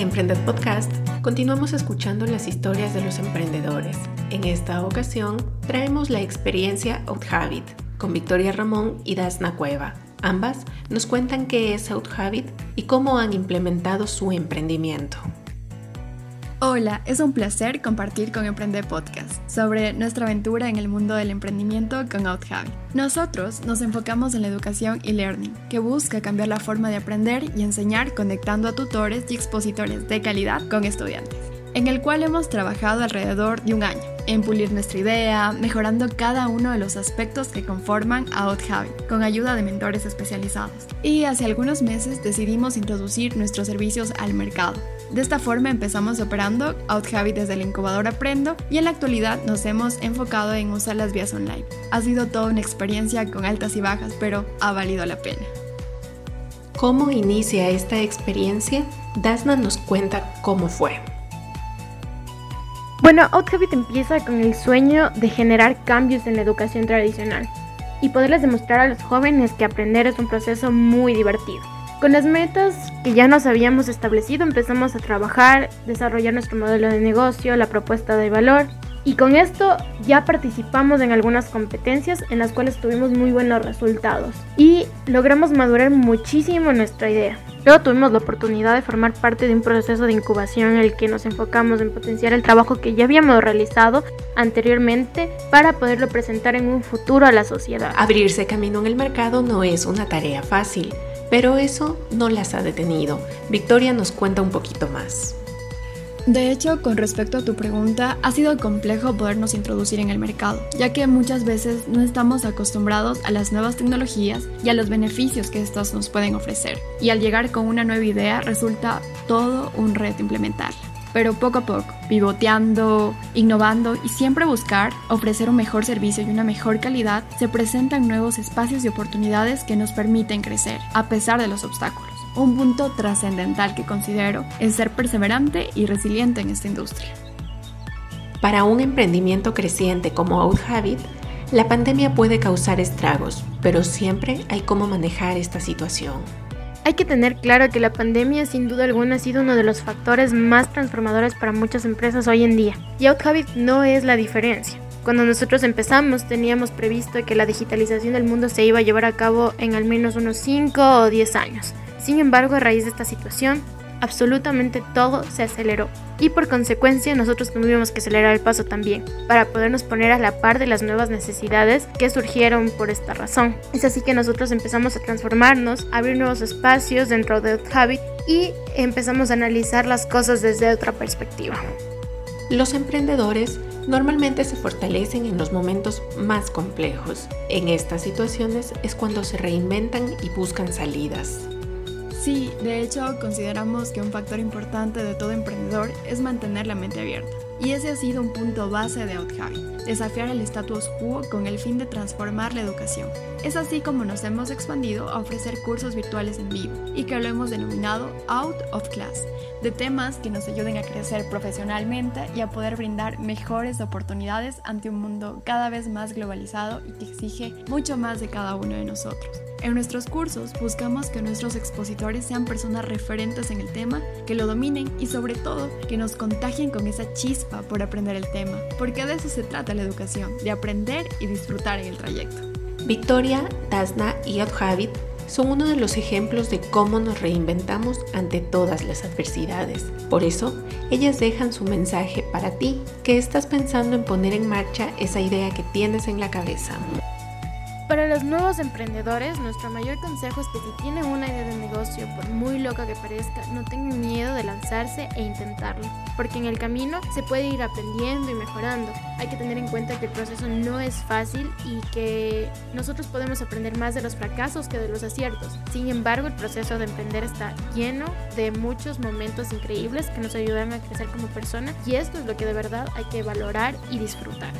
en Emprended Podcast continuamos escuchando las historias de los emprendedores. En esta ocasión traemos la experiencia OutHabit con Victoria Ramón y Dasna Cueva. Ambas nos cuentan qué es OutHabit y cómo han implementado su emprendimiento. Hola, es un placer compartir con Emprende Podcast sobre nuestra aventura en el mundo del emprendimiento con OutHabit. Nosotros nos enfocamos en la educación y learning, que busca cambiar la forma de aprender y enseñar conectando a tutores y expositores de calidad con estudiantes, en el cual hemos trabajado alrededor de un año en pulir nuestra idea, mejorando cada uno de los aspectos que conforman a con ayuda de mentores especializados. Y hace algunos meses decidimos introducir nuestros servicios al mercado. De esta forma empezamos operando OutHabit desde el incubador Aprendo y en la actualidad nos hemos enfocado en usar las vías online. Ha sido toda una experiencia con altas y bajas, pero ha valido la pena. ¿Cómo inicia esta experiencia? Dasna nos cuenta cómo fue. Bueno, OutHabit empieza con el sueño de generar cambios en la educación tradicional y poderles demostrar a los jóvenes que aprender es un proceso muy divertido. Con las metas que ya nos habíamos establecido empezamos a trabajar, desarrollar nuestro modelo de negocio, la propuesta de valor y con esto ya participamos en algunas competencias en las cuales tuvimos muy buenos resultados y logramos madurar muchísimo nuestra idea. Luego tuvimos la oportunidad de formar parte de un proceso de incubación en el que nos enfocamos en potenciar el trabajo que ya habíamos realizado anteriormente para poderlo presentar en un futuro a la sociedad. Abrirse camino en el mercado no es una tarea fácil, pero eso no las ha detenido. Victoria nos cuenta un poquito más. De hecho, con respecto a tu pregunta, ha sido complejo podernos introducir en el mercado, ya que muchas veces no estamos acostumbrados a las nuevas tecnologías y a los beneficios que estas nos pueden ofrecer. Y al llegar con una nueva idea resulta todo un reto implementarla. Pero poco a poco, pivoteando, innovando y siempre buscar ofrecer un mejor servicio y una mejor calidad, se presentan nuevos espacios y oportunidades que nos permiten crecer, a pesar de los obstáculos. Un punto trascendental que considero es ser perseverante y resiliente en esta industria. Para un emprendimiento creciente como OutHabit, la pandemia puede causar estragos, pero siempre hay cómo manejar esta situación. Hay que tener claro que la pandemia sin duda alguna ha sido uno de los factores más transformadores para muchas empresas hoy en día, y OutHabit no es la diferencia. Cuando nosotros empezamos teníamos previsto que la digitalización del mundo se iba a llevar a cabo en al menos unos 5 o 10 años. Sin embargo, a raíz de esta situación, absolutamente todo se aceleró y por consecuencia nosotros tuvimos que acelerar el paso también para podernos poner a la par de las nuevas necesidades que surgieron por esta razón. Es así que nosotros empezamos a transformarnos, a abrir nuevos espacios dentro de Habit y empezamos a analizar las cosas desde otra perspectiva. Los emprendedores normalmente se fortalecen en los momentos más complejos. En estas situaciones es cuando se reinventan y buscan salidas. Sí, de hecho consideramos que un factor importante de todo emprendedor es mantener la mente abierta. Y ese ha sido un punto base de OutHabit, desafiar el status quo con el fin de transformar la educación. Es así como nos hemos expandido a ofrecer cursos virtuales en vivo y que lo hemos denominado Out of Class, de temas que nos ayuden a crecer profesionalmente y a poder brindar mejores oportunidades ante un mundo cada vez más globalizado y que exige mucho más de cada uno de nosotros. En nuestros cursos buscamos que nuestros expositores sean personas referentes en el tema, que lo dominen y sobre todo que nos contagien con esa chispa por aprender el tema, porque de eso se trata la educación, de aprender y disfrutar en el trayecto. Victoria, Dasna y Outhabit son uno de los ejemplos de cómo nos reinventamos ante todas las adversidades. Por eso, ellas dejan su mensaje para ti, que estás pensando en poner en marcha esa idea que tienes en la cabeza. Para los nuevos emprendedores, nuestro mayor consejo es que si tienen una idea de negocio, por muy loca que parezca, no tengan miedo de lanzarse e intentarlo, porque en el camino se puede ir aprendiendo y mejorando. Hay que tener en cuenta que el proceso no es fácil y que nosotros podemos aprender más de los fracasos que de los aciertos. Sin embargo, el proceso de emprender está lleno de muchos momentos increíbles que nos ayudan a crecer como persona y esto es lo que de verdad hay que valorar y disfrutar.